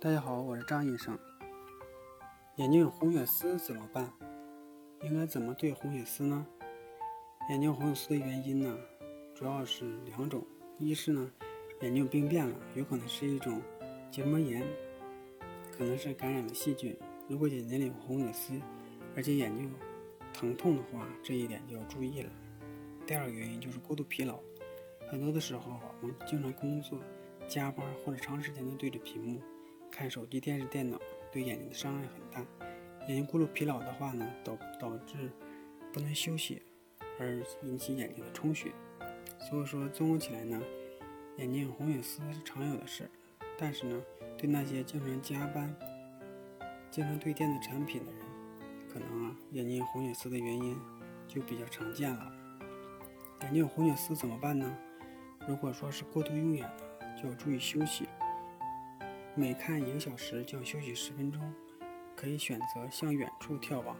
大家好，我是张医生。眼睛有红血丝怎么办？应该怎么对红血丝呢？眼睛红血丝的原因呢，主要是两种，一是呢眼睛病变了，有可能是一种结膜炎，可能是感染了细菌。如果眼睛里有红血丝，而且眼睛疼痛的话，这一点就要注意了。第二个原因就是过度疲劳，很多的时候我们经常工作、加班或者长时间的对着屏幕。看手机、电视、电脑对眼睛的伤害很大。眼睛过度疲劳的话呢，导导致不能休息，而引起眼睛的充血。所以说，综合起来呢，眼睛红血丝是常有的事。但是呢，对那些经常加班、经常对电子产品的人，可能啊，眼睛红血丝的原因就比较常见了。眼睛有红血丝怎么办呢？如果说是过度用眼的，就要注意休息。每看一个小时就休息十分钟，可以选择向远处眺望。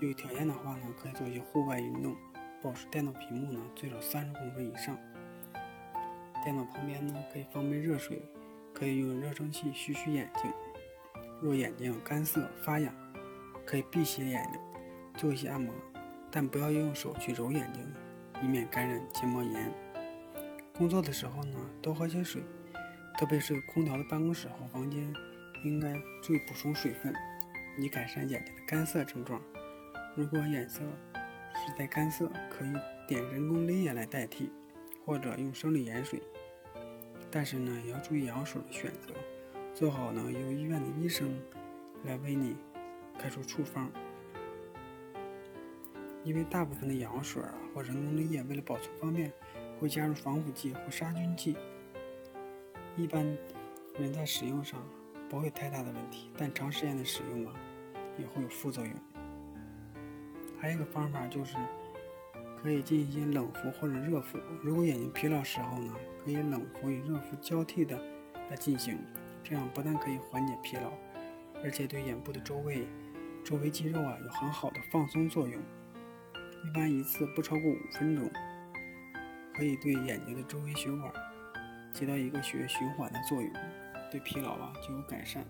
有条件的话呢，可以做一些户外运动，保持电脑屏幕呢最少三十公分以上。电脑旁边呢可以放杯热水，可以用热蒸汽熏熏眼睛。若眼睛干涩发痒，可以闭起眼睛做一些按摩，但不要用手去揉眼睛，以免感染结膜炎。工作的时候呢，多喝些水。特别是空调的办公室和房间，应该注意补充水分，以改善眼睛的干涩症状。如果眼色实在干涩，可以点人工泪液来代替，或者用生理盐水。但是呢，也要注意药水的选择，最好呢由医院的医生来为你开出处方。因为大部分的药水啊或人工泪液为了保存方便，会加入防腐剂或杀菌剂。一般人在使用上不会太大的问题，但长时间的使用啊，也会有副作用。还有一个方法就是，可以进行冷敷或者热敷。如果眼睛疲劳时候呢，可以冷敷与热敷交替的来进行，这样不但可以缓解疲劳，而且对眼部的周围周围肌肉啊有很好的放松作用。一般一次不超过五分钟，可以对眼睛的周围血管。起到一个血液循环的作用，对疲劳啊就有改善。